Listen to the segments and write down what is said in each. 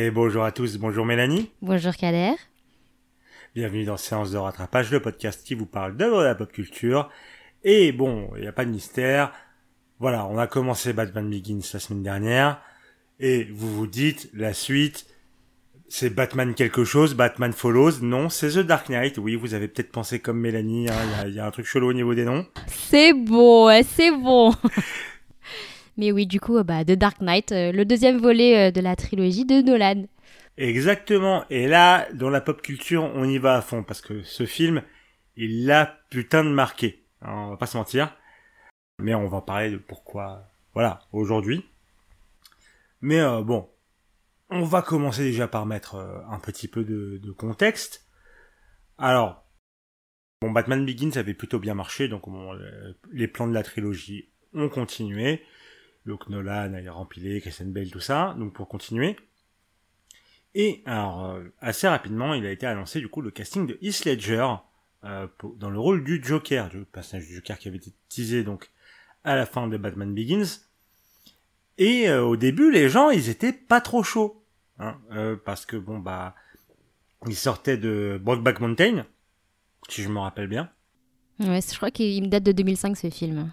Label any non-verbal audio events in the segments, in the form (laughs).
Et bonjour à tous, bonjour Mélanie. Bonjour Kader. Bienvenue dans Séance de rattrapage, le podcast qui vous parle de la pop culture. Et bon, il n'y a pas de mystère. Voilà, on a commencé Batman Begins la semaine dernière. Et vous vous dites, la suite, c'est Batman quelque chose, Batman Follows. Non, c'est The Dark Knight. Oui, vous avez peut-être pensé comme Mélanie, hein, il y, a un truc chelou au niveau des noms. C'est beau, c'est bon. (laughs) Mais oui, du coup, bah, The Dark Knight, euh, le deuxième volet euh, de la trilogie de Nolan. Exactement. Et là, dans la pop culture, on y va à fond parce que ce film, il l'a putain de marqué. on va pas se mentir. Mais on va parler de pourquoi, voilà, aujourd'hui. Mais euh, bon, on va commencer déjà par mettre un petit peu de, de contexte. Alors, bon, Batman Begins avait plutôt bien marché, donc les plans de la trilogie ont continué. Donc Nolan a rempilé, Christian Bale, tout ça, donc pour continuer. Et alors, euh, assez rapidement, il a été annoncé du coup le casting de Heath Ledger euh, dans le rôle du Joker, du personnage du Joker qui avait été teasé donc à la fin de Batman Begins. Et euh, au début, les gens, ils étaient pas trop chauds, hein, parce que bon bah, ils sortaient de Brokeback Mountain, si je me rappelle bien. Ouais, je crois qu'il me date de 2005 ce film.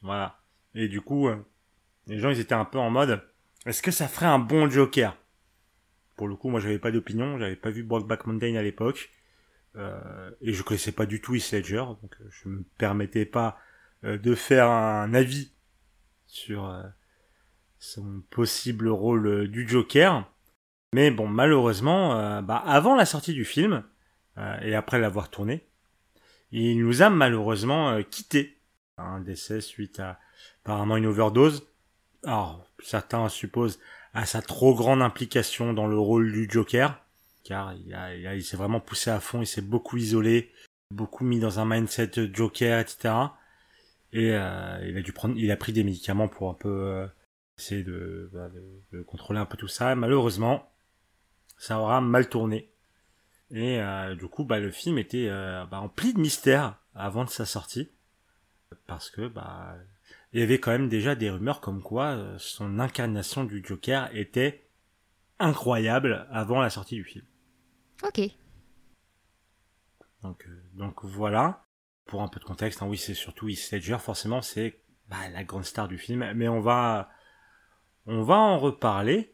Voilà. Et du coup, les gens ils étaient un peu en mode est-ce que ça ferait un bon Joker? Pour le coup, moi j'avais pas d'opinion, j'avais pas vu Brokeback Mountain à l'époque euh, et je connaissais pas du tout Heath Ledger, donc euh, je me permettais pas euh, de faire un avis sur son possible rôle du Joker. Mais bon, malheureusement, bah, avant la sortie du film et après l'avoir tourné, il nous a malheureusement quitté. Un décès suite à apparemment une overdose alors certains supposent à sa trop grande implication dans le rôle du Joker, car il, s'est vraiment poussé à fond, il s'est beaucoup isolé, beaucoup mis dans un mindset Joker, etc. Et euh, il a dû prendre, il a pris des médicaments pour un peu euh, essayer bah, de, contrôler un peu tout ça. malheureusement, ça aura mal tourné. Et euh, du coup, bah, le film était bah, empli de mystère avant de sa sortie, parce que bah il y avait quand même déjà des rumeurs comme quoi euh, son incarnation du Joker était incroyable avant la sortie du film. Ok. Donc, euh, donc voilà. Pour un peu de contexte, hein, oui, c'est surtout Heath Ledger, forcément, c'est bah, la grande star du film. Mais on va, on va en reparler.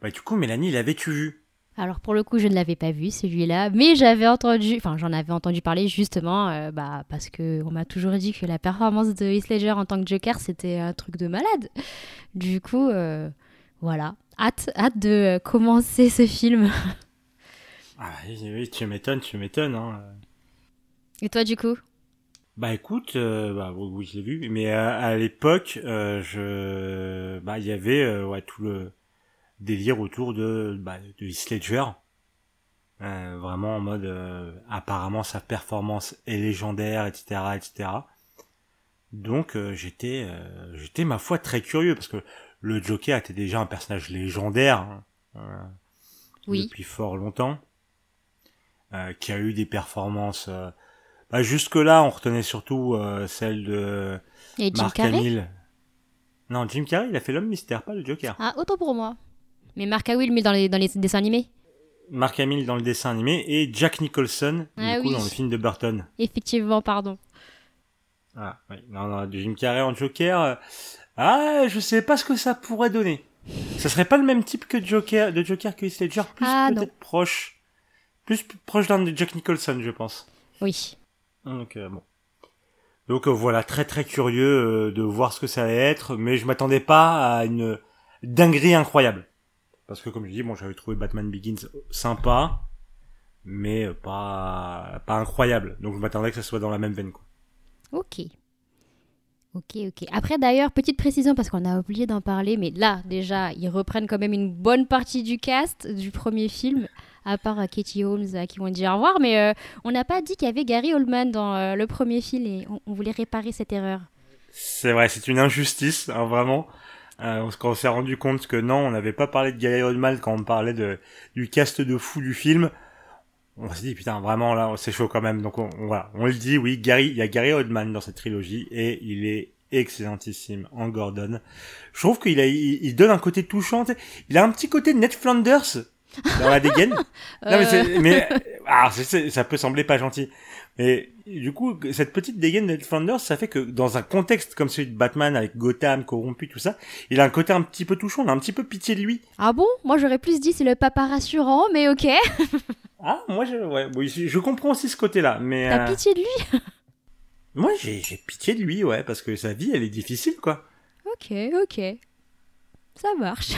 Bah, du coup, Mélanie, l'avais-tu vu? Alors pour le coup, je ne l'avais pas vu celui-là, mais j'avais entendu, enfin j'en avais entendu parler justement, euh, bah, parce que on m'a toujours dit que la performance de Heath Ledger en tant que Joker c'était un truc de malade. Du coup, euh, voilà, hâte, hâte de commencer ce film. (laughs) ah oui, tu m'étonnes, tu m'étonnes. Hein. Et toi du coup? Bah écoute, euh, bah oui, je l'ai vu, mais à, l'époque, je, bah il y avait ouais tout le délire autour de, bah, de Heath Ledger. Euh, vraiment en mode euh, apparemment sa performance est légendaire etc etc donc euh, j'étais j'étais ma foi très curieux parce que le Joker était déjà un personnage légendaire hein, oui. depuis fort longtemps qui a eu des performances bah, jusque là on retenait surtout celle de Mark Hamill. Non Jim Carrey il a fait l'homme mystère pas le Joker. Ah autant pour moi mais Mark Hamill dans les, dans les dessins animés Mark Hamill dans le dessin animé et Jack Nicholson ah du coup, dans le film de Burton. Effectivement, pardon. Ah, oui. Non, non, Jim Carrey en Joker. Euh, ah, je sais pas ce que ça pourrait donner. Ça serait pas le même type que Joker, de Joker que Heath Ledger, plus ah, peut-être proche. Plus proche d'un de Jack Nicholson, je pense. Oui. Donc, euh, bon. Donc euh, voilà, très très curieux de voir ce que ça allait être, mais je m'attendais pas à une dinguerie incroyable. Parce que comme je dis, bon, j'avais trouvé Batman Begins sympa, mais pas, pas incroyable. Donc je m'attendais que ça soit dans la même veine, quoi. Ok. Ok, ok. Après, d'ailleurs, petite précision, parce qu'on a oublié d'en parler, mais là, déjà, ils reprennent quand même une bonne partie du cast du premier film, à part euh, Katie Holmes euh, qui vont dire au revoir, mais euh, on n'a pas dit qu'il y avait Gary Oldman dans le premier film et on, voulait réparer cette erreur. C'est vrai, c'est une injustice, hein, vraiment. Euh, quand on s'est rendu compte que non, on n'avait pas parlé de Gary Oldman quand on parlait de, du cast de fou du film, on s'est dit putain vraiment là c'est chaud quand même. Donc on, voilà, on le dit oui, Gary, il y a Gary Oldman dans cette trilogie et il est excellentissime en Gordon. Je trouve qu'il a, il, donne un côté touchant. Il a un petit côté Ned Flanders dans la dégaine. (laughs) non mais, c'est, mais alors, ça peut sembler pas gentil, mais du coup cette petite dégaine de Flanders, ça fait que dans un contexte comme celui de Batman avec Gotham corrompu tout ça, il a un côté un petit peu touchant, on a un petit peu pitié de lui. Ah bon? Moi j'aurais plus dit c'est le papa rassurant, mais ok. (laughs) ah moi je, ouais, je comprends aussi ce côté-là, mais. T'as euh, pitié de lui? (laughs) Moi, j'ai pitié de lui, ouais, parce que sa vie, elle est difficile, quoi. Ok, ok. Ça marche.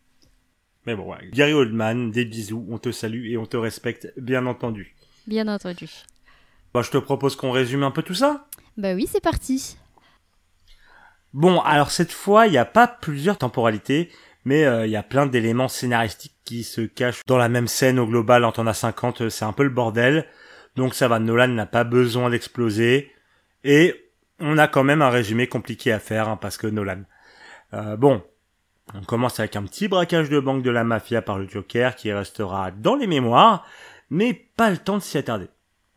(laughs) Mais bon, ouais. Gary Oldman, des bisous, on te salue et on te respecte, bien entendu. Bien entendu. Bah, je te propose qu'on résume un peu tout ça. Bah oui, c'est parti. Bon, alors cette fois, il n'y a pas plusieurs temporalités, mais euh, il y a plein d'éléments scénaristiques qui se cachent dans la même scène au global en t'en as 50, c'est un peu le bordel. Donc ça va, Nolan n'a pas besoin d'exploser. Et on a quand même un résumé compliqué à faire, hein, parce que Nolan. Euh, bon, on commence avec un petit braquage de banque de la mafia par le Joker qui restera dans les mémoires, mais pas le temps de s'y attarder.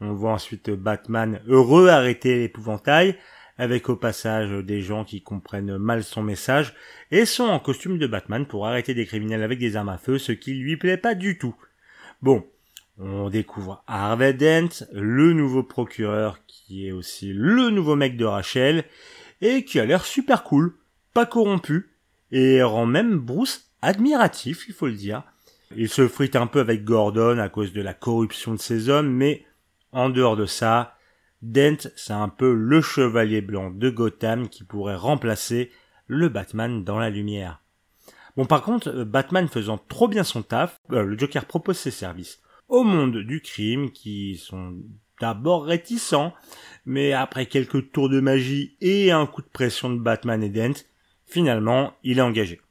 On voit ensuite Batman heureux arrêter l'épouvantail, avec au passage des gens qui comprennent mal son message, et sont en costume de Batman pour arrêter des criminels avec des armes à feu, ce qui lui plaît pas du tout. Bon, on découvre Harvey Dent, le nouveau procureur qui est aussi le nouveau mec de Rachel et qui a l'air super cool, pas corrompu et rend même Bruce admiratif, il faut le dire. Il se frite un peu avec Gordon à cause de la corruption de ses hommes, mais en dehors de ça, Dent, c'est un peu le chevalier blanc de Gotham qui pourrait remplacer le Batman dans la lumière. Bon, par contre, Batman faisant trop bien son taf, euh, le Joker propose ses services au monde du crime qui sont d'abord réticents, mais après quelques tours de magie et un coup de pression de Batman et Dent, finalement, il est engagé.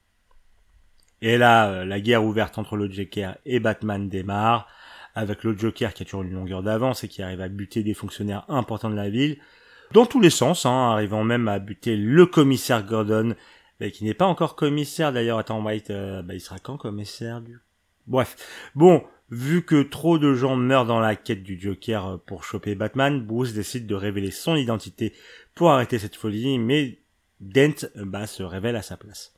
Et là, euh, la guerre ouverte entre le Joker et Batman démarre, avec le Joker qui a toujours une longueur d'avance et qui arrive à buter des fonctionnaires importants de la ville, dans tous les sens, hein, arrivant même à buter le commissaire Gordon, qui n'est pas encore commissaire. D'ailleurs, attends, White, euh, bah, il sera quand commissaire du... Bref, bon, Vu que trop de gens meurent dans la quête du Joker euh, pour choper Batman, Bruce décide de révéler son identité pour arrêter cette folie, mais Dent euh, bah, se révèle à sa place.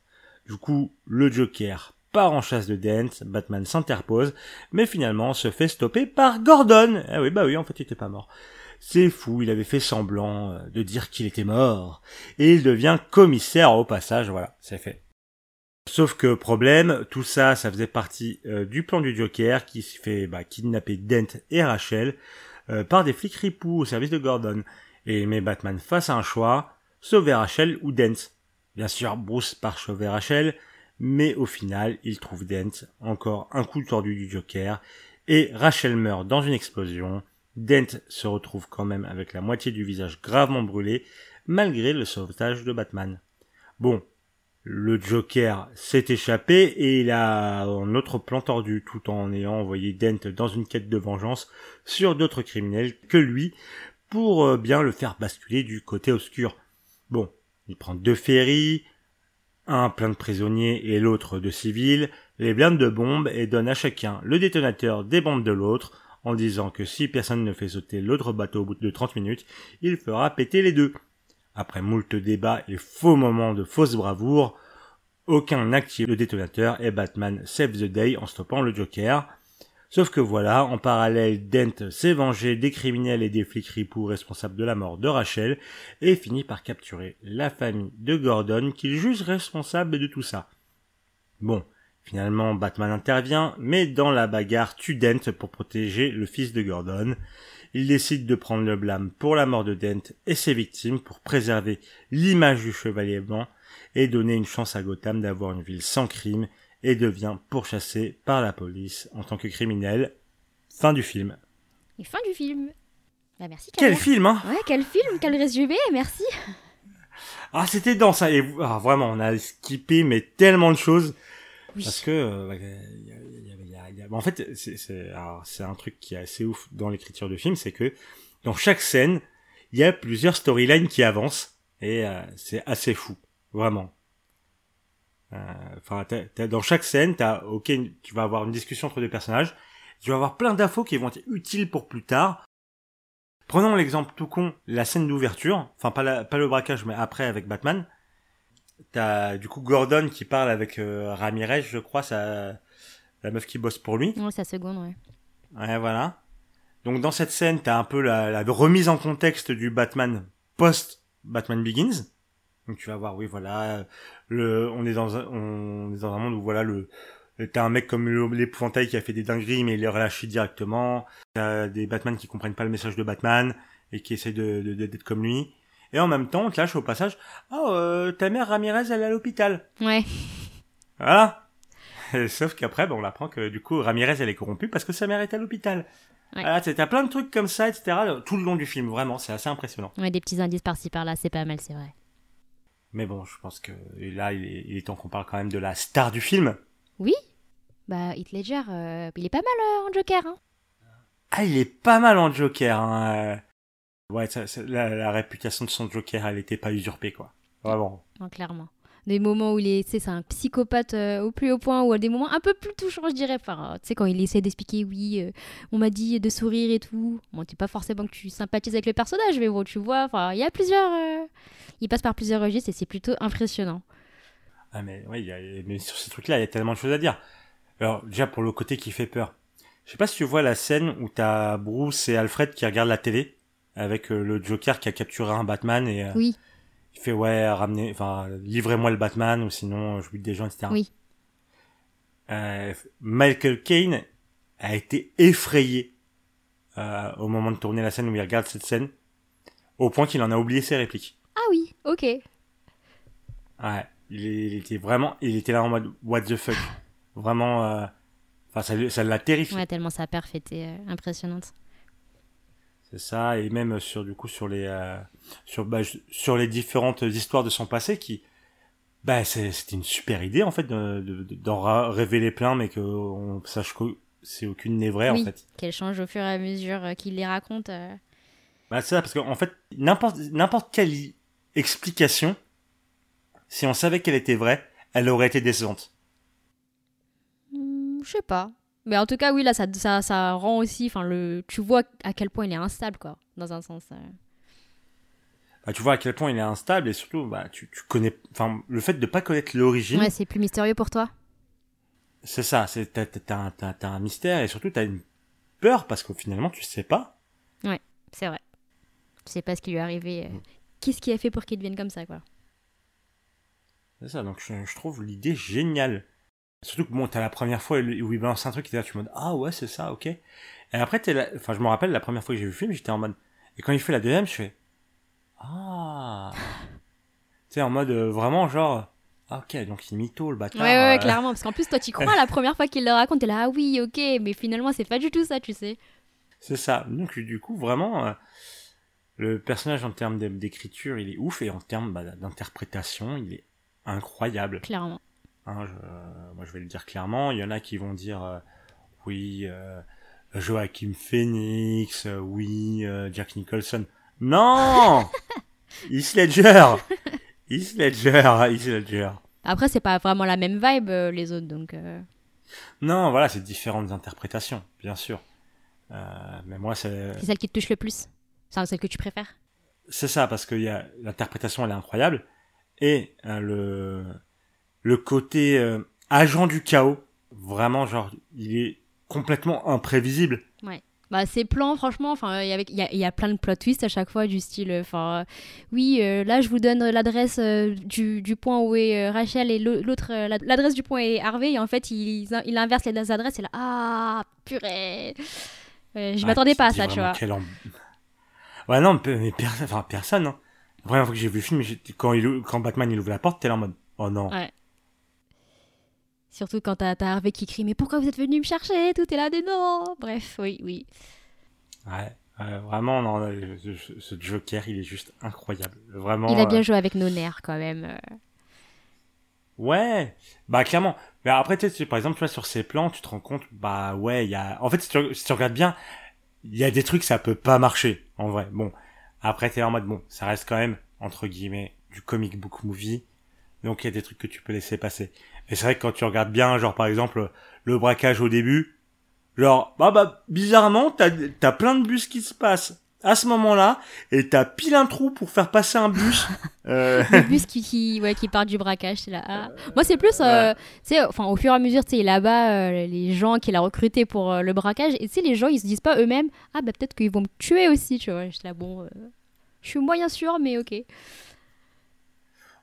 Du coup, le Joker part en chasse de Dent, Batman s'interpose, mais finalement se fait stopper par Gordon. Ah oui, bah oui, en fait, il était pas mort. C'est fou, il avait fait semblant euh, de dire qu'il était mort. Et il devient commissaire au passage, voilà, c'est fait. Sauf que problème, tout ça, ça faisait partie euh, du plan du Joker qui se fait bah, kidnapper Dent et Rachel euh, par des flics ripoux au service de Gordon. Et met Batman face à un choix, sauver Rachel ou Dent? Bien sûr, Bruce part sauver Rachel, mais au final, il trouve Dent, encore un coup tordu du Joker, et Rachel meurt dans une explosion. Dent se retrouve quand même avec la moitié du visage gravement brûlé, malgré le sauvetage de Batman. Bon, le Joker s'est échappé et il a un autre plan tordu tout en ayant envoyé Dent dans une quête de vengeance sur d'autres criminels que lui pour euh, bien le faire basculer du côté obscur. Bon, il prend deux ferries, un plein de prisonniers et l'autre de civils, les blindes de bombes et donne à chacun le détonateur des bombes de l'autre en disant que si personne ne fait sauter l'autre bateau au bout de 30 minutes, il fera péter les deux. Après moult débats et faux moments de fausse bravoure, aucun n'active le détonateur et Batman save the day en stoppant le Joker. Sauf que voilà, en parallèle, Dent s'est vengé des criminels et des flics ripoux responsables de la mort de Rachel et finit par capturer la famille de Gordon qu'il juge responsable de tout ça. Bon, finalement Batman intervient, mais dans la bagarre tue Dent pour protéger le fils de Gordon. Il décide de prendre le blâme pour la mort de Dent et ses victimes pour préserver l'image du chevalier blanc et donner une chance à Gotham d'avoir une ville sans crime et devient pourchassé par la police en tant que criminel. Fin du film. Et fin du film. Bah merci. Quel film, hein Ouais, quel film, quel résumé, merci. Ah, c'était dans ça. Et ah, vraiment, on a skippé mais tellement de choses. Parce que euh, en fait, c'est un truc qui est assez ouf dans l'écriture de film, c'est que dans chaque scène, il y a plusieurs storylines qui avancent et euh, c'est assez fou, vraiment. Euh, enfin, dans chaque scène, t'as, ok, tu vas avoir une discussion entre deux personnages, tu vas avoir plein d'infos qui vont être utiles pour plus tard. Prenons l'exemple tout con, la scène d'ouverture, enfin pas, la, pas le braquage, mais après avec Batman. T'as du coup Gordon qui parle avec euh, Ramirez, je crois, ça, la meuf qui bosse pour lui. Ouais, sa seconde, ouais. Ouais, voilà. Donc dans cette scène, t'as un peu la, la remise en contexte du Batman post Batman Begins. Donc tu vas voir, oui, voilà, le, on est dans un, on est dans un monde où voilà le, t'as un mec comme l'épouvantail qui a fait des dingueries mais il les relâche directement. T'as des Batman qui comprennent pas le message de Batman et qui essayent de, de- de- d'être comme lui. Et en même temps, on te lâche au passage, oh, euh, ta mère Ramirez, elle est à l'hôpital. Ouais. Voilà. Sauf qu'après, ben, on apprend que du coup, Ramirez, elle est corrompue parce que sa mère est à l'hôpital. Ouais. Voilà, t'as plein de trucs comme ça, etc. Tout le long du film, vraiment, c'est assez impressionnant. Ouais, des petits indices par-ci par-là, c'est pas mal, c'est vrai. Mais bon, je pense que et là, il est, il est temps qu'on parle quand même de la star du film. Oui Bah, Heath Ledger, euh, il est pas mal euh, en Joker, hein. Ah, il est pas mal en Joker. Hein. euh. Ouais, ça- ça- la, la réputation de son Joker, elle était pas usurpée, quoi. Vraiment. Non, clairement. Des moments où il est, tu sais, c'est un psychopathe euh, au plus haut point, ou à des moments un peu plus touchants, je dirais. Enfin, tu sais, quand il essaie d'expliquer, oui, euh, on m'a dit de sourire et tout. Bon, t'es pas forcément que tu sympathises avec le personnage, mais bon, tu vois, enfin, il y a plusieurs. euh, Il passe par plusieurs registres et c'est plutôt impressionnant. Ah, mais a, mais sur ces trucs-là, il y a tellement de choses à dire. Alors, déjà, pour le côté qui fait peur. Je sais pas si tu vois la scène où t'as Bruce et Alfred qui regardent la télé avec le Joker qui a capturé un Batman et Oui, il fait ouais, ramenez, enfin, livrez-moi le Batman ou sinon je bute des gens, etc. Oui. Euh, Michael Caine a été effrayé euh, au moment de tourner la scène où il regarde cette scène, au point qu'il en a oublié ses répliques. ah oui, ok. Ouais, il, était vraiment, il était là en mode what the fuck, (laughs) vraiment, euh, enfin ça, l'a terrifié. Ouais, tellement sa perf était euh, impressionnante. C'est ça, et même sur du coup sur les euh, sur bah, sur les différentes histoires de son passé qui bah c'est- c'était une super idée en fait de- de- de- d'en révéler plein mais que on sache que c'est aucune n'est vraie Oui. en fait. Qu'elle change au fur et à mesure euh, qu'il les raconte. euh. Bah c'est ça parce qu'en fait n'importe n'importe quelle explication si on savait qu'elle était vraie, elle aurait été décevante. Hmm, je sais pas. Mais en tout cas, oui, là, ça, ça, ça rend aussi. Enfin, le, tu vois à quel point il est instable, quoi, dans un sens. euh. Bah, tu vois à quel point il est instable et surtout bah tu, tu connais enfin le fait de pas connaître l'origine Ouais, c'est plus mystérieux pour toi. c'est ça c'est t'as t'as- t'as un, t'as- t'as un mystère et surtout t'as une peur parce que finalement tu sais pas C'est vrai. Tu sais pas ce qui lui est arrivé. Mm. euh, Qu'est-ce qui a fait pour qu'il devienne comme ça, quoi. C'est ça, donc je, je trouve l'idée géniale. Surtout que bon, t'as la première fois où il balance un truc, t'es là, tu es en mode, ah ouais, c'est ça, ok. Et après, t'es là, enfin, je me rappelle la première fois que j'ai vu le film, j'étais en mode, et quand il fait la deuxième, je fais, ah. (laughs) tu sais, en mode, euh, vraiment, genre, ah, ok, donc il mytho, le bâtard. ouais, ouais, euh, clairement. Parce qu'en plus, toi, tu crois (laughs) la première fois qu'il le raconte, t'es là, ah oui, ok, mais finalement, c'est pas du tout ça, tu sais. C'est ça. Donc, du coup, vraiment, euh, le personnage en termes d'é- d'écriture, il est ouf, et en termes bah, d'interprétation, il est incroyable. Clairement. Hein, je, moi, je vais le dire clairement. Il y en a qui vont dire euh, oui, euh, Joachim Phoenix, euh, oui, euh, Jack Nicholson. Non, (laughs) Heath Ledger, Heath Ledger, Heath Ledger. Après, c'est pas vraiment la même vibe, euh, les autres, donc. euh, Non, voilà, c'est différentes interprétations, bien sûr. Euh, mais moi, c'est C'est celle qui te touche le plus? C'est celle que tu préfères? c'est ça parce que il y a l'interprétation, elle est incroyable et euh, le le côté euh, agent du chaos, vraiment genre, il est complètement imprévisible. Bah, ces plans, franchement, enfin, il y, y y a plein de plot twists à chaque fois, du style, euh, enfin, euh, oui, euh, là, je vous donne l'adresse euh, du, du point où est Rachel et l'au- l'autre, l'ad- l'adresse du point est Harvey, et en fait, il, il inverse les adresses, et là, ah, purée. Je Ouais, m'attendais pas à ça, tu vois. quel Ouais, non, mais, personne, enfin, personne, hein. La première fois que j'ai vu le film, quand, il, quand Batman il ouvre la porte, t'es là en mode, oh non. Ouais. Surtout quand t'as Harvey qui crie, mais pourquoi vous êtes venu me chercher? Tout est là, des non. Bref, oui, oui. Ouais, vraiment, non, ce, Joker, il est juste incroyable. Vraiment. Il a bien euh, joué avec nos nerfs, quand même. euh. Ouais, bah clairement. Mais après, tu sais, par exemple, tu vois, sur ces plans, tu te rends compte, bah ouais, il y a... En fait, si tu, si tu regardes bien, il y a des trucs, ça peut pas marcher, en vrai. Bon, après, t'es en mode, bon, ça reste quand même, entre guillemets, du comic book movie. Donc, il y a des trucs que tu peux laisser passer. Et c'est vrai que quand tu regardes bien, genre, par exemple, le braquage au début, genre, bah, bah, bizarrement, t'as, t'as plein de bus qui se passent. à ce moment-là et t'as pile un trou pour faire passer un bus. (laughs) euh, (laughs) Le bus qui, qui, ouais, qui part du braquage, c'est là. ah. Moi, c'est plus, euh, tu sais, enfin, au fur et à mesure, tu sais, là-bas, euh, les gens qu'il a recrutés pour euh, le braquage, et tu sais, les gens, ils se disent pas eux-mêmes, ah, bah, peut-être qu'ils vont me tuer aussi, tu vois. J'étais là, bon, euh, je suis moyen sûr, mais ok.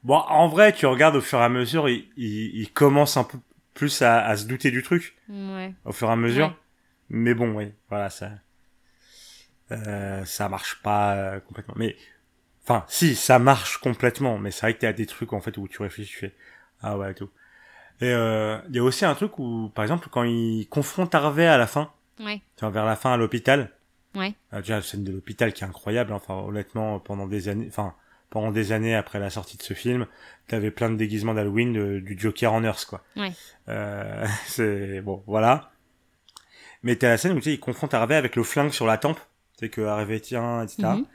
Bon, en vrai, tu regardes au fur et à mesure, il, il, il commence un peu plus à, à se douter du truc Ouais. au fur et à mesure. Ouais. Mais bon, oui, voilà, ça, euh, ça marche pas euh, complètement. Mais, enfin, si, ça marche complètement. Mais c'est vrai que t'as des trucs en fait où tu réfléchis, tu fais, ah ouais, tout. Et euh, il y a aussi un truc où, par exemple, quand il confronte Harvey à la fin, Ouais. tu vois, vers la fin à l'hôpital. Ouais. Euh, déjà, la scène de l'hôpital qui est incroyable. Enfin, honnêtement, pendant des années, enfin, pendant des années après la sortie de ce film, t'avais plein de déguisements d'Halloween du Joker en Nurse, quoi. Ouais. Euh, (laughs) c'est bon, voilà. Mais t'as la scène où tu sais, il confronte Harvey avec le flingue sur la tempe. Tu sais que Harvey tient, etc. Mhm.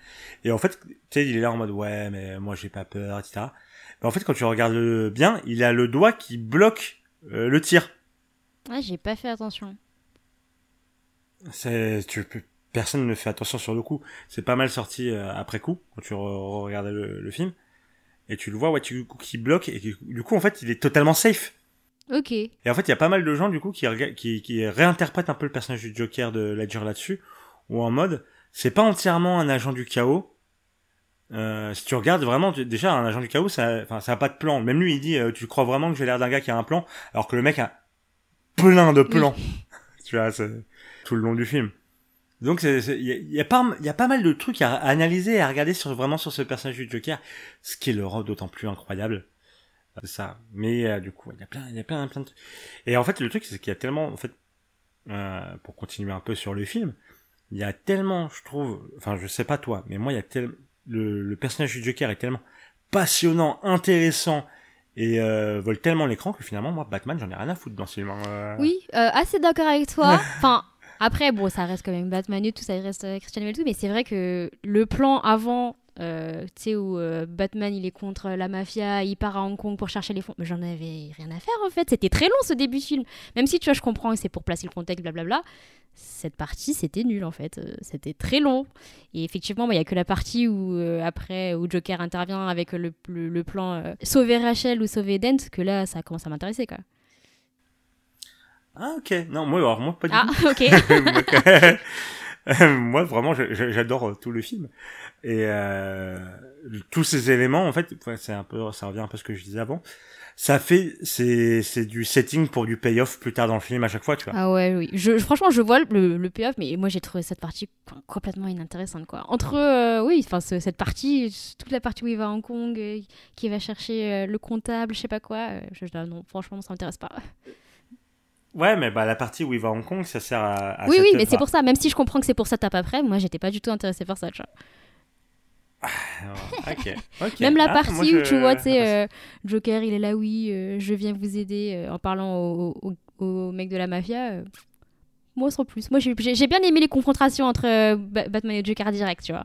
Et en fait, tu sais, il est là en mode ouais, mais moi j'ai pas peur, etc. Mais en fait, quand tu regardes le- bien, il a le doigt qui bloque euh, le tir. Ouais, j'ai pas fait attention. C'est, tu peux, personne ne fait attention sur le coup. C'est pas mal sorti euh, après coup quand tu re- regardes le, le film et tu le vois, ouais, tu qui bloque et qui- du coup en fait il est totalement safe. Ok. Et en fait il y a pas mal de gens du coup qui qui, qui réinterprètent un peu le personnage du Joker de Ledger là-dessus ou en mode c'est pas entièrement un agent du chaos. Euh, si tu regardes vraiment, tu- déjà un agent du chaos, ça, enfin, ça a pas de plan. Même lui, il dit, euh, tu crois vraiment que j'ai l'air d'un gars qui a un plan, alors que le mec a plein de plans. (laughs) tu vois, tout le long du film. Donc il y a, il y a pas, il y a pas mal de trucs à, analyser et à regarder sur vraiment sur ce personnage du Joker, ce qui le rend d'autant plus incroyable. C'est ça. Mais euh, du coup, il y a plein, il y a plein, plein de trucs. Et en fait, le truc, c'est qu'il y a tellement, en fait, euh, pour continuer un peu sur le film, il y a tellement, je trouve, enfin, je sais pas toi, mais moi, il y a tellement, le, le personnage du Joker est tellement passionnant, intéressant et euh, vole tellement l'écran que finalement, moi, Batman, j'en ai rien à foutre dans ce film. hein. Euh, Oui, euh, assez d'accord avec toi. (laughs) Enfin, après, bon, ça reste quand même Batman et tout, ça reste euh, Christian Bale et tout, mais c'est vrai que le plan avant, euh, tu sais, où euh, Batman il est contre la mafia, il part à Hong Kong pour chercher les fonds, mais j'en avais rien à faire en fait. C'était très long ce début de film. Même si tu vois, je comprends que c'est pour placer le contexte, blablabla. Cette partie, c'était nul en fait. C'était très long. Et effectivement, il y a que la partie où, après, où Joker intervient avec le, le- le plan sauver Rachel ou sauver Dent, que là, ça commence à m'intéresser quoi. Ah, ok. Non, moi, alors, moi, pas du Ah, tout. ok. (laughs) moi, vraiment, j'adore euh, tout le film. Et euh, tous ces éléments, en fait, c'est un peu, ça revient un peu à ce que je disais avant. Ça fait, c'est, c'est du setting pour du payoff plus tard dans le film à chaque fois, tu vois. Ah ouais, oui. Je, franchement, je vois le, le payoff, mais moi j'ai trouvé cette partie com- complètement inintéressante, quoi. Entre, euh, oui, enfin, ce- cette partie, toute la partie où il va à Hong Kong, qui va chercher le comptable, je sais pas quoi, je- non, franchement, ça m'intéresse pas. Ouais, mais bah la partie où il va à Hong Kong, ça sert à. à oui, oui, mais c'est pour ça, même si je comprends que c'est pour ça tape après, moi j'étais pas du tout intéressée par ça, tu vois. Ah. (laughs) Même la Ah, partie où tu vois, tu sais, euh, Joker, il est là, oui, euh, je viens vous aider euh, en parlant au, au, au mec de la mafia. moi, sans plus. Moi, j'ai bien aimé les confrontations entre Ba- Batman et Joker direct, tu vois.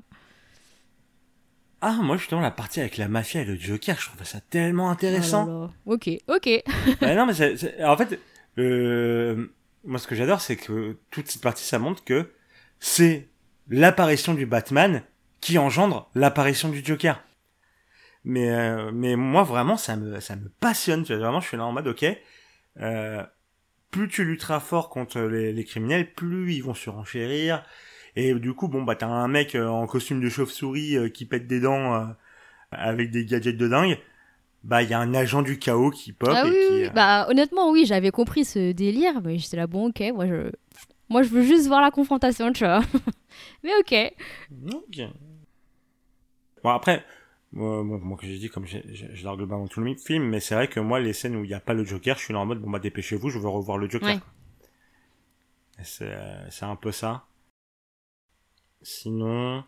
Ah, moi justement la partie avec la mafia et le Joker, je trouve ça tellement intéressant. Oh là là. Ok, ok. Bah non, mais (laughs) en fait, le... moi ce que j'adore, c'est que toute cette partie, ça montre que c'est l'apparition du Batman qui engendre l'apparition du Joker. Mais euh, mais moi vraiment, ça me ça me passionne. Tu vois, vraiment, je suis là en mode ok. Euh, plus tu lutteras fort contre les, les criminels, plus ils vont se renchérir. Et du coup, bon bah t'as un mec euh, en costume de chauve-souris euh, qui pète des dents euh, avec des gadgets de dingue. Bah il y a un agent du chaos qui pop Ah et oui, qui. euh, bah honnêtement, oui, j'avais compris ce délire, mais j'étais là, bon, ok, moi je... Moi, je veux juste voir la confrontation, tu vois. (laughs) mais ok. Ok. Bon après, moi, moi, que j'ai dit comme je largue dans tout le film, mais c'est vrai que moi les scènes où il n'y a pas le Joker, je suis là en mode bon bah dépêchez-vous, je veux revoir le Joker. Ouais. euh, c'est un peu ça. Sinon,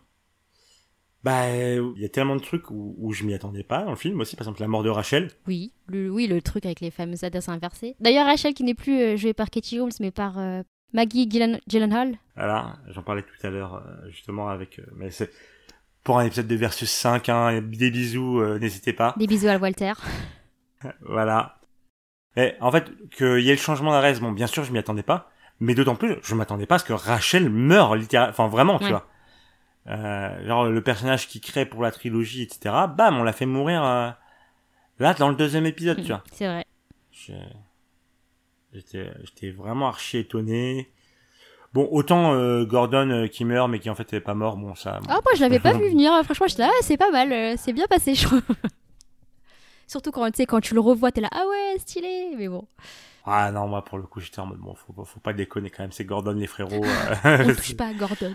bah il y a tellement de trucs où, où je m'y attendais pas dans le film aussi, par exemple la mort de Rachel. Oui, le, oui, le truc avec les fameuses adresses inversées. D'ailleurs, Rachel qui n'est plus euh, jouée par Katie Holmes, mais par euh, Maggie Gyllen- Gyllenhaal. Voilà, j'en parlais tout à l'heure euh, justement avec, euh, mais c'est pour un épisode de Versus 5, hein, des bisous, euh, n'hésitez pas. Des bisous à Walter. (laughs) Voilà. Et en fait, qu'il y ait le changement d'adresse, bon, bien sûr, je m'y attendais pas. Mais d'autant plus, je m'attendais pas à ce que Rachel meure, littéralement. Enfin, vraiment, tu vois. Euh, genre le personnage qui crée pour la trilogie, etc. Bam, on l'a fait mourir euh, là dans le deuxième épisode, tu vois. C'est vrai. J'étais, j'étais vraiment archi étonné. Bon, autant euh, Gordon euh, qui meurt, mais qui en fait est pas mort, bon ça. Ah, moi, je l'avais pas vu (laughs) venir. Franchement, j'étais là, ah, c'est pas mal. euh, c'est bien passé, je trouve. (laughs) Surtout quand, tu sais, quand tu le revois, t'es là, ah ouais, stylé. Mais bon, Ah non, moi pour le coup j'étais en mode bon, faut, pas- faut pas déconner quand même, c'est Gordon les frérots. (laughs) on euh. touche pas à Gordon.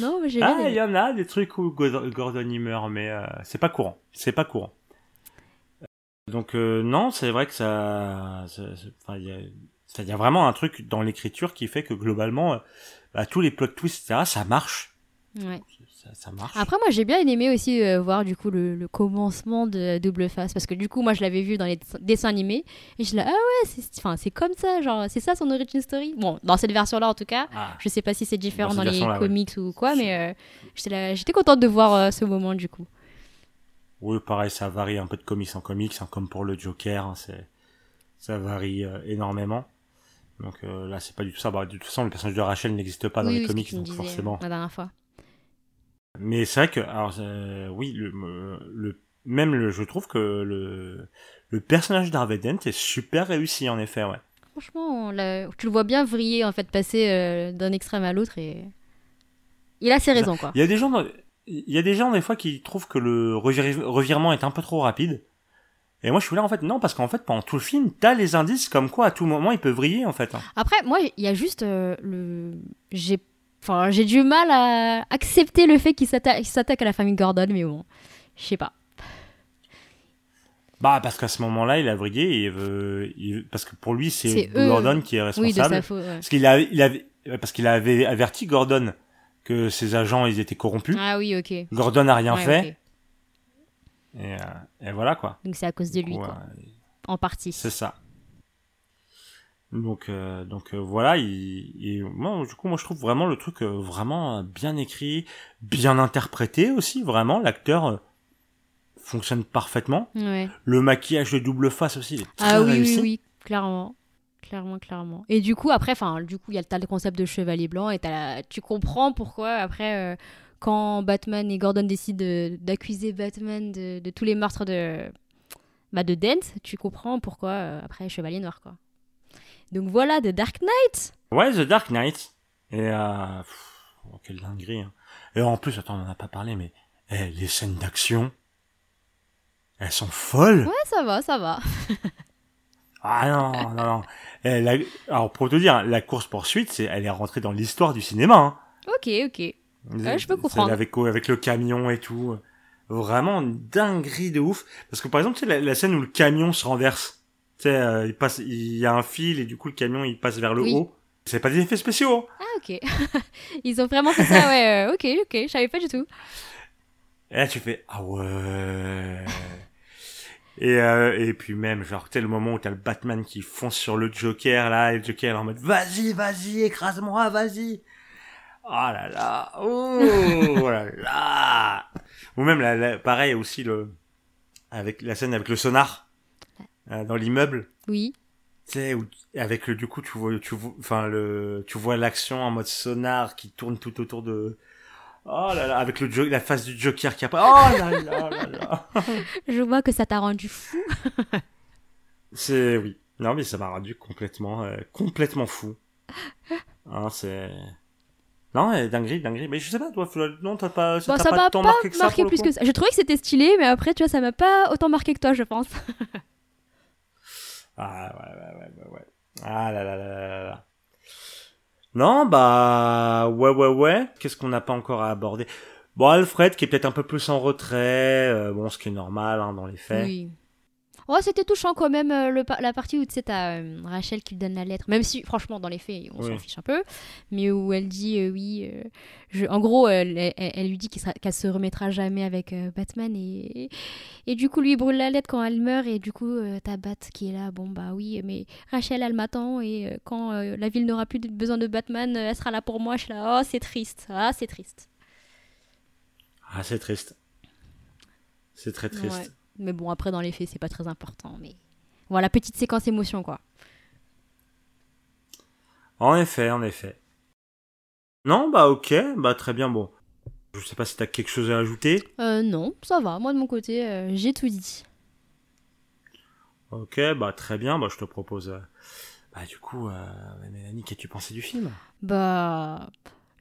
Non, mais j'ai ah, il y en a des trucs où Go- Gordon y meurt, mais euh, c'est pas courant. C'est pas courant. Donc euh, non, c'est vrai que ça, ça- ça- il y ça- y a vraiment un truc dans l'écriture qui fait que globalement, euh, bah, tous les plot twists, etc., ça marche. Ouais. Ça, ça marche. Après, moi, j'ai bien aimé aussi euh, voir du coup le, le commencement de Double Face parce que du coup, moi, je l'avais vu dans les dess- dessins animés et je là, ah ouais, c'est enfin, c'est comme ça, genre, c'est ça son origin story? Bon, dans cette version-là, en tout cas, Ah. je sais pas si c'est différent Dans les ouais. comics ou quoi, mais euh, j'étais là- j'étais contente de voir euh, ce moment du coup. Oui, pareil, ça varie un peu de comics en comics, hein, comme pour le Joker, hein, c'est, ça varie énormément. Donc là, c'est pas du tout ça. Bah, de toute façon, le personnage de Rachel n'existe pas dans oui, les oui, comics, donc forcément. La dernière fois. Mais c'est vrai que, alors, euh, oui, le, euh, le, même le, je trouve que le, le personnage d'Harvey Dent est super réussi, en effet, ouais. Franchement, on tu le vois bien vriller, en fait, passer euh, d'un extrême à l'autre et. Il a ses raisons, quoi. Il y a des gens, il y a des gens, des fois, qui trouvent que le revir- revirement est un peu trop rapide. Et moi, je suis là, en fait, non, parce qu'en fait, pendant tout le film, t'as les indices comme quoi, à tout moment, il peut vriller, en fait. hein. Après, moi, il y a juste euh, le. J'ai. Enfin, j'ai du mal à accepter le fait qu'il s'atta- qu'il s'attaque à la famille Gordon, mais bon, je sais pas. Bah, parce qu'à ce moment-là, il a vrillé et il veut, il- parce que pour lui, c'est eux. Gordon qui est Oui, de responsable. faute. ouais. Parce qu'il a, il avait, parce qu'il avait averti Gordon que ses agents, ils étaient corrompus. Ah oui, ok. Gordon n'a rien Ouais, fait. Et, euh, et voilà, quoi. Donc c'est à cause de lui, Ouais, quoi. En partie. c'est ça. Donc, euh, donc euh, voilà, il, il- moi, du coup, moi, je trouve vraiment le truc euh, vraiment bien écrit, bien interprété aussi, vraiment. L'acteur fonctionne parfaitement. Ouais. Le maquillage de double face aussi, il est très Ah oui, réussi. oui, oui, clairement. Clairement, clairement. Et du coup, après, enfin, du coup, il y a le, t'as le concept de chevalier blanc et la- tu comprends pourquoi, après, quand Batman et Gordon décident de- d'accuser Batman de, de tous les meurtres de, bah, de Dent, tu comprends pourquoi, après, chevalier noir, quoi. Donc voilà, The Dark Knight. Ouais, The Dark Knight. Et euh, pff, oh, quelle dinguerie. hein. Et en plus, attends, on en a pas parlé, mais eh, les scènes d'action, elles sont folles. Ouais, ça va, ça va. Ah non, non, non. Eh, la- Alors pour te dire, la course poursuite, c'est, elle est rentrée dans l'histoire du cinéma. Hein. Ok, ok. Ouais, je peux comprendre. Avec, avec le camion et tout. Vraiment une dinguerie de ouf. Parce que par exemple, tu sais, la, la scène où le camion se renverse. Tu sais, euh, il passe, il y a un fil et du coup le camion il passe vers le Oui. haut. C'est pas des effets spéciaux. hein. Ah, ok. (laughs) Ils ont vraiment fait ça, ouais. euh, ok, ok, je savais pas du tout. Et là, tu fais, ah ouais. et, euh, et puis même, genre, le moment où t'as le Batman qui fonce sur le Joker, là, et le Joker en mode, vas-y, vas-y, écrase-moi, vas-y. Oh là là, oh là là. Ou même, la, la- pareil aussi, le, avec la scène avec le sonar, euh, dans l'immeuble. Oui. Tu sais, avec le, du coup, tu vois, tu vois, enfin, le, tu vois l'action en mode sonar qui tourne tout autour de, oh là là, avec le la face du Joker qui apparaît, oh là là là là. (laughs) Je vois que ça t'a rendu fou. (laughs) C'est, oui. Non, mais ça m'a rendu complètement, euh, complètement fou. Hein, c'est, non, euh, dinguerie, dinguerie. Mais je sais pas, toi, non, t'as pas, ça Bon, t'a pas m'a tant pas marqué que ça marqué plus que ça. J'ai trouvé que c'était stylé, mais après, tu vois, ça m'a pas autant marqué que toi, je pense. (laughs) Ah ouais, ouais, ouais, ouais, ouais. Ah là là là là là là. Non, bah ouais, ouais, ouais. Qu'est-ce qu'on n'a pas encore à aborder? Bon, Alfred qui est peut-être un peu plus en retrait, euh, bon, ce qui est normal hein, dans les faits. Oui. Oh, c'était touchant quand même, euh, le la partie où tu sais, t'as euh, Rachel qui lui donne la lettre. Même si, franchement, dans les faits, on s'en fiche un peu. Mais où elle dit, euh, oui. euh, je... En gros, elle, elle- elle lui dit sera- qu'elle se remettra jamais avec euh, Batman. Et... et du coup, lui, il brûle la lettre quand elle meurt. Et du coup, euh, t'as Bat qui est là. Bon, bah oui, mais Rachel, elle m'attend. Et euh, quand euh, la ville n'aura plus besoin de Batman, elle sera là pour moi. Je suis là, oh, c'est triste. Ah, c'est triste. Ah, c'est triste. C'est très triste. Ouais. Mais bon, après, dans les faits, c'est pas très important. Mais voilà, petite séquence émotion, quoi. En effet, en effet. Non, bah ok, bah très bien, bon. Je sais pas si t'as quelque chose à ajouter. Euh, non, ça va. Moi, de mon côté, euh, j'ai tout dit. Ok, bah très bien, bah je te propose... euh, Bah du coup, euh, Mélanie, qu'as-tu pensé du film? Bah,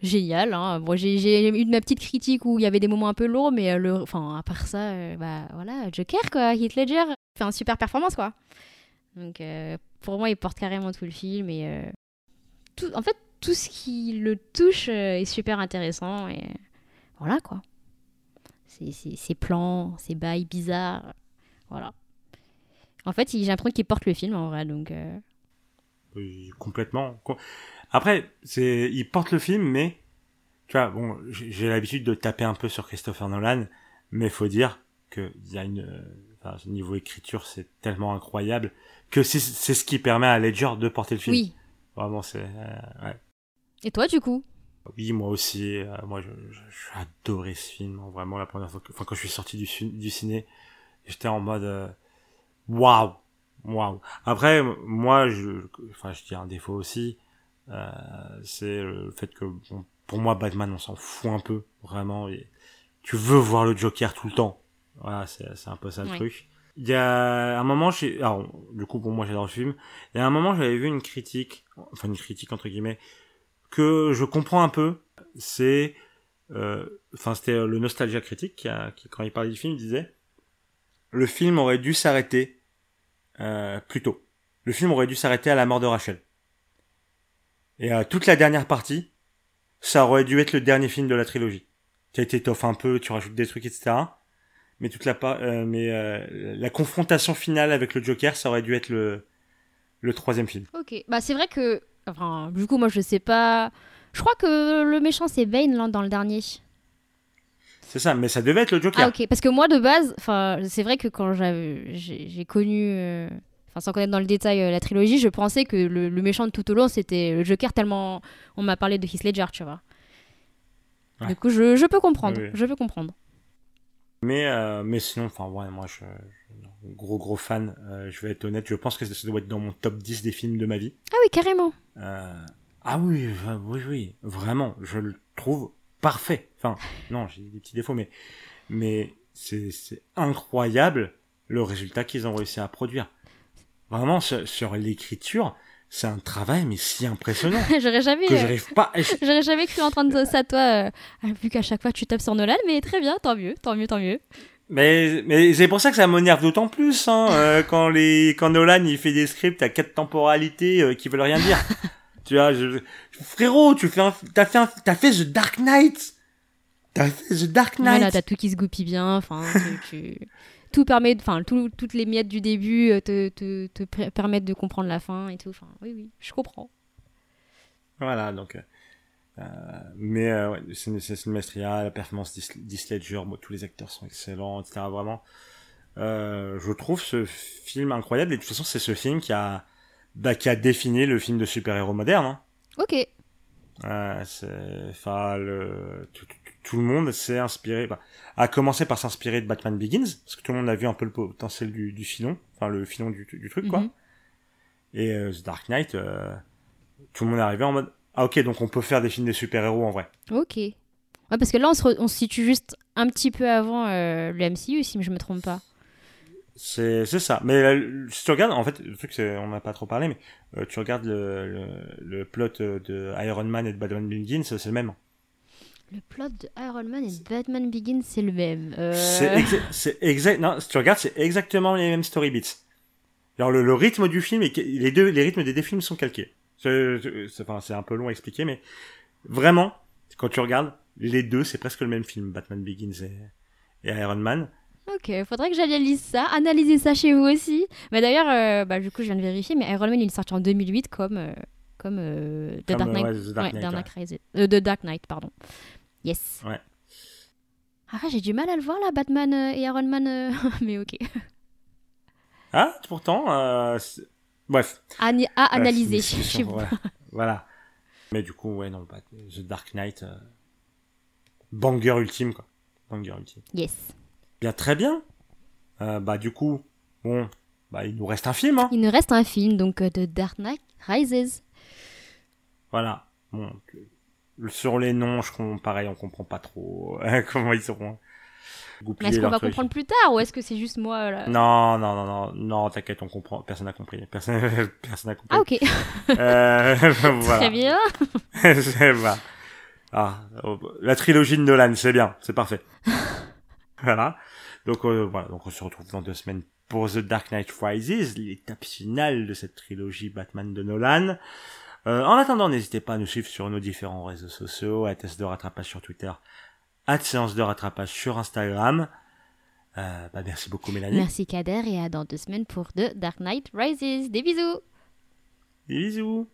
génial. Hein. Bon, j'ai eu ma petite critique où il y avait des moments un peu lourds, mais euh, enfin, à part ça, euh, bah voilà, Joker quoi, Heath Ledger fait une super performance quoi. Donc euh, pour moi, il porte carrément tout le film et tout, en fait, tout ce qui le touche est super intéressant et voilà quoi. Ces plans, ces bails bizarres, voilà. En fait, j'ai l'impression qu'il porte le film en vrai, donc. Euh, complètement. Co- Après, c'est, il porte le film, mais tu vois, bon, j'ai l'habitude de taper un peu sur Christopher Nolan, mais faut dire que il y a une, euh, enfin, ce niveau écriture, c'est tellement incroyable que c'est c'est ce qui permet à Ledger de porter le film. Oui. Vraiment, c'est, euh, ouais. Et toi, du coup? Oui, moi aussi. euh, moi, je, je, j'ai adoré ce film. hein, Vraiment, la première fois que, enfin, quand je suis sorti du, du ciné, j'étais en mode, waouh, waouh. Après, moi, je, enfin, je dis un défaut aussi, euh, c'est le fait que, bon, pour moi, Batman, on s'en fout un peu, vraiment. Et tu veux voir le Joker tout le temps. Voilà, c'est, c'est un peu ça le Oui. truc. Il y a un moment, j'ai, alors, du coup, pour moi, j'adore le film. Il y a un moment, j'avais vu une critique, enfin, une critique entre guillemets, que je comprends un peu, c'est, euh, enfin c'était euh, le Nostalgia Critique qui, a, qui, quand il parlait du film, il disait, le film aurait dû s'arrêter euh, plus tôt. Le film aurait dû s'arrêter à la mort de Rachel. Et euh, toute la dernière partie, ça aurait dû être le dernier film de la trilogie. Tu t'étoffes un peu, tu rajoutes des trucs, etc. Mais toute la euh, mais euh, la confrontation finale avec le Joker, ça aurait dû être le le troisième film. Ok. Bah, c'est vrai que. Enfin, du coup, moi, je sais pas. Je crois que le méchant, c'est Bane, là, dans le dernier. C'est ça, mais ça devait être le Joker. Ah, ok. Parce que moi, de base, c'est vrai que quand j'ai connu. euh, sans connaître dans le détail euh, la trilogie, je pensais que le, le méchant de tout au long, c'était le Joker, tellement on m'a parlé de Heath Ledger, tu vois. Ouais. Du coup, je, je peux comprendre. Oui. Je peux comprendre. Mais, euh, mais sinon, enfin, ouais, moi, je, je- gros, gros fan, je vais être honnête, je pense que ça doit être dans mon top 10 des films de ma vie. Ah oui, carrément. Ah oui, oui, oui, vraiment, je le trouve parfait. Enfin, non, j'ai des petits défauts, mais, mais c'est, c'est incroyable le résultat qu'ils ont réussi à produire. Vraiment, sur, sur l'écriture, c'est un travail, mais si impressionnant, (laughs) J'aurais jamais. que j'arrive pas, (laughs) J'aurais jamais cru entendre (laughs) ça, toi, euh, vu qu'à chaque fois tu tapes sur Nolan, mais très bien, tant mieux, tant mieux, tant mieux. Mais, mais c'est pour ça que ça m'énerve d'autant plus hein, euh, quand les quand Nolan il fait des scripts à quatre temporalités euh, qui veulent rien dire. Tu vois, je, frérot, tu fais un, t'as fait un, t'as fait The Dark Knight. T'as fait The Dark Knight. Voilà, t'as tout qui se goupille bien, enfin, tu, tu- tout permet, enfin, tout- toutes les miettes du début euh, te, te, te pr- permettent de comprendre la fin et tout. Enfin, oui, oui, je comprends. Voilà, donc. euh, euh, mais euh, ouais, c'est maestria, la performance d'Is- d'Heath Ledger, bon, tous les acteurs sont excellents, etc. Vraiment, euh, je trouve ce film incroyable. Et de toute façon, c'est ce film qui a, bah, qui a défini le film de super-héros moderne. Hein. Ok. Euh, c'est, enfin, le, tout, tout- tout le monde s'est inspiré, bah, a commencé par s'inspirer de Batman Begins, parce que tout le monde a vu un peu le potentiel du, du filon, enfin le filon du, du truc, quoi. Mhm. Et euh, The Dark Knight, euh, tout le monde est arrivé en mode, ah ok, donc on peut faire des films des super-héros en vrai. Ok. Ouais, parce que là, on se, re- on se situe juste un petit peu avant euh, le MCU, si je me trompe pas. C'est, c'est ça. Mais euh, si tu regardes, en fait, le truc, c'est, on n'a pas trop parlé, mais euh, tu regardes le, le, le plot euh, de Iron Man et de Batman Begins, c'est le même. Le plot de Iron Man et de Batman Begins, c'est le même. Euh, C'est exa- c'est exact. Non, si tu regardes, c'est exactement les mêmes story beats. Alors le, le rythme du film et les deux, les rythmes des deux films sont calqués. C'est c'est- enfin, c'est un peu long à expliquer, mais vraiment, quand tu regardes, les deux, c'est presque le même film, Batman Begins et, et Iron Man. Ok, faudrait que j'analyse ça, analyser ça chez vous aussi. Mais d'ailleurs, euh, bah, du coup, je viens de vérifier, mais Iron Man, il est sorti en 2008 comme, euh, comme euh, The Comme, Dark Knight. ouais, The Dark Ouais, Knight, Dark. Euh, The Dark Knight, pardon. Yes. Ouais. Ah, j'ai du mal à le voir là, Batman et Iron Man, (laughs) mais ok. Ah, pourtant, bref. Ani- à analyser (laughs) chez vous. Voilà. Mais du coup, ouais, non, Bat- The Dark Knight, banger ultime, quoi. Banger ultime. Yes. Bien, très bien. Euh, bah, du coup, bon, bah, il nous reste un film, hein. Il nous reste un film, donc euh, The Dark Knight Rises. Voilà. Bon, Sur les noms, je comprends, pareil, on comprend pas trop euh, (laughs) comment ils seront. Est-ce qu'on va comprendre plus tard ou est-ce que c'est juste moi là? Non, non, non, non, non, t'inquiète, on comprend. Personne n'a compris. Personne, (laughs) personne n'a compris. Ah ok. Euh, (laughs) voilà. Très bien. C'est bah. Ah, oh, la trilogie de Nolan, c'est bien, c'est parfait. Voilà. Donc euh, voilà, donc on se retrouve dans deux semaines pour The Dark Knight Rises, l'étape finale de cette trilogie Batman de Nolan. Euh, en attendant, n'hésitez pas à nous suivre sur nos différents réseaux sociaux, à Test de rattrapage sur Twitter, à Séance de rattrapage sur Instagram. Euh, bah merci beaucoup Mélanie. Merci Kader et à dans deux semaines pour The Dark Knight Rises. Des bisous Des bisous